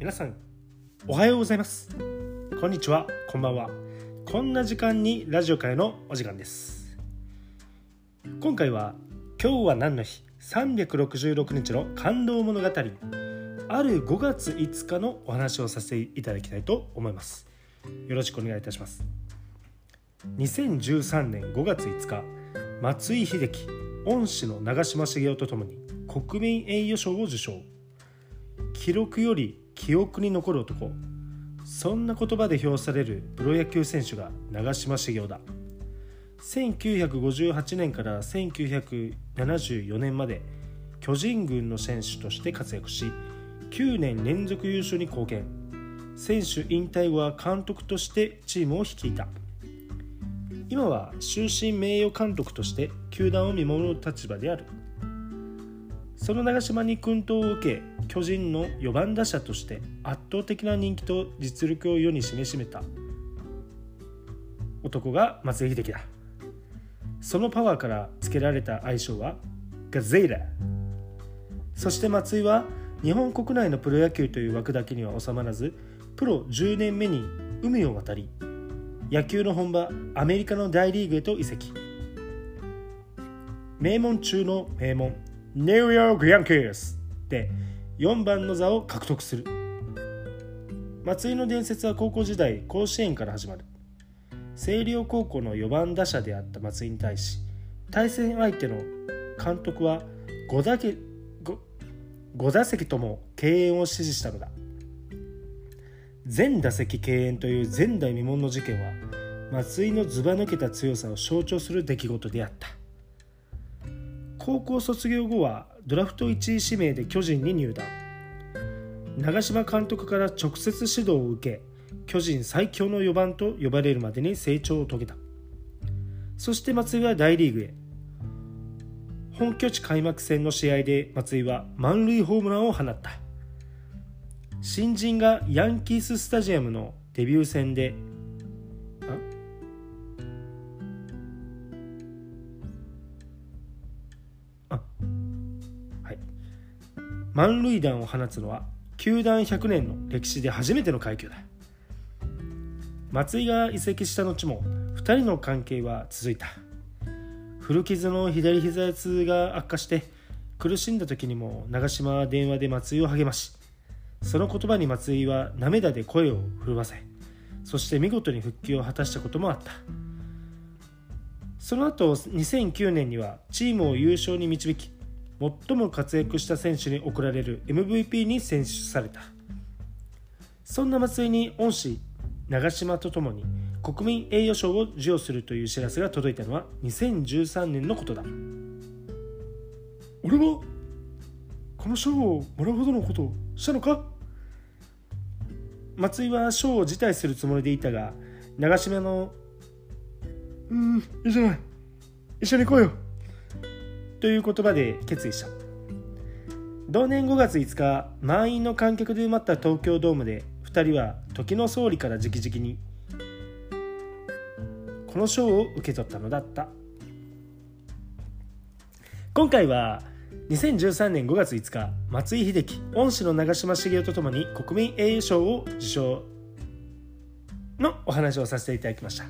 皆さんおはようございます。こんにちは。こんばんは。こんな時間にラジオ会のお時間です。今回は今日は何の日？366日の感動物語。ある5月5日のお話をさせていただきたいと思います。よろしくお願いいたします。2013年5月5日松井秀喜恩師の長嶋茂雄とともに国民栄誉賞を受賞。記録より記憶に残る男そんな言葉で評されるプロ野球選手が長嶋茂雄だ。1958年から1974年まで巨人軍の選手として活躍し9年連続優勝に貢献。選手引退後は監督としてチームを率いた。今は終身名誉監督として球団を見守る立場である。その長嶋に薫陶を受け巨人の4番打者として圧倒的な人気と実力を世に示しめた。男が松井秀喜だ。そのパワーから付けられた愛称はガゼイラ。そして松井は日本国内のプロ野球という枠だけには収まらずプロ10年目に海を渡り野球の本場アメリカの大リーグへと移籍。名門中の名門ニューヨークヤンキースで4番の座を獲得する。松井の伝説は高校時代甲子園から始まる。星稜高校の4番打者であった松井に対し対戦相手の監督は 5, 打け 5, 5打席とも敬遠を指示したのだ。全打席敬遠という前代未聞の事件は松井のずば抜けた強さを象徴する出来事であった。高校卒業後はドラフト1位指名で巨人に入団。長嶋監督から直接指導を受け巨人最強の4番と呼ばれるまでに成長を遂げた。そして松井は大リーグへ。本拠地開幕戦の試合で松井は満塁ホームランを放った。新人がヤンキーススタジアムのデビュー戦で満塁弾を放つのは球団100年の歴史で初めての快挙だ。松井が移籍した後も2人の関係は続いた。古傷の左膝痛が悪化して苦しんだ時にも長嶋は電話で松井を励ましその言葉に松井は涙で声を震わせそして見事に復帰を果たしたこともあった。その後2009年にはチームを優勝に導き最も活躍した選手に贈られる MVP に選出された。そんな松井に恩師長嶋とともに国民栄誉賞を授与するという知らせが届いたのは2013年のことだ。俺はこの賞をもらうほどのことをしたのか？松井は賞を辞退するつもりでいたが長嶋の「うんいいじゃない。一緒に行こうよ」という言葉で決意した。同年5月5日満員の観客で埋まった東京ドームで2人は時の総理から直々にこの賞を受け取ったのだった。今回は2013年5月5日松井秀喜恩師の長嶋茂雄とともに国民栄誉賞を受賞のお話をさせていただきました。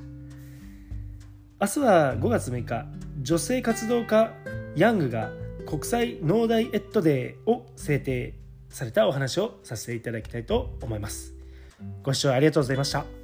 明日は5月6日女性活動家ヤングが国際農大エットデーを制定されたお話をさせていただきたいと思います。ご視聴ありがとうございました。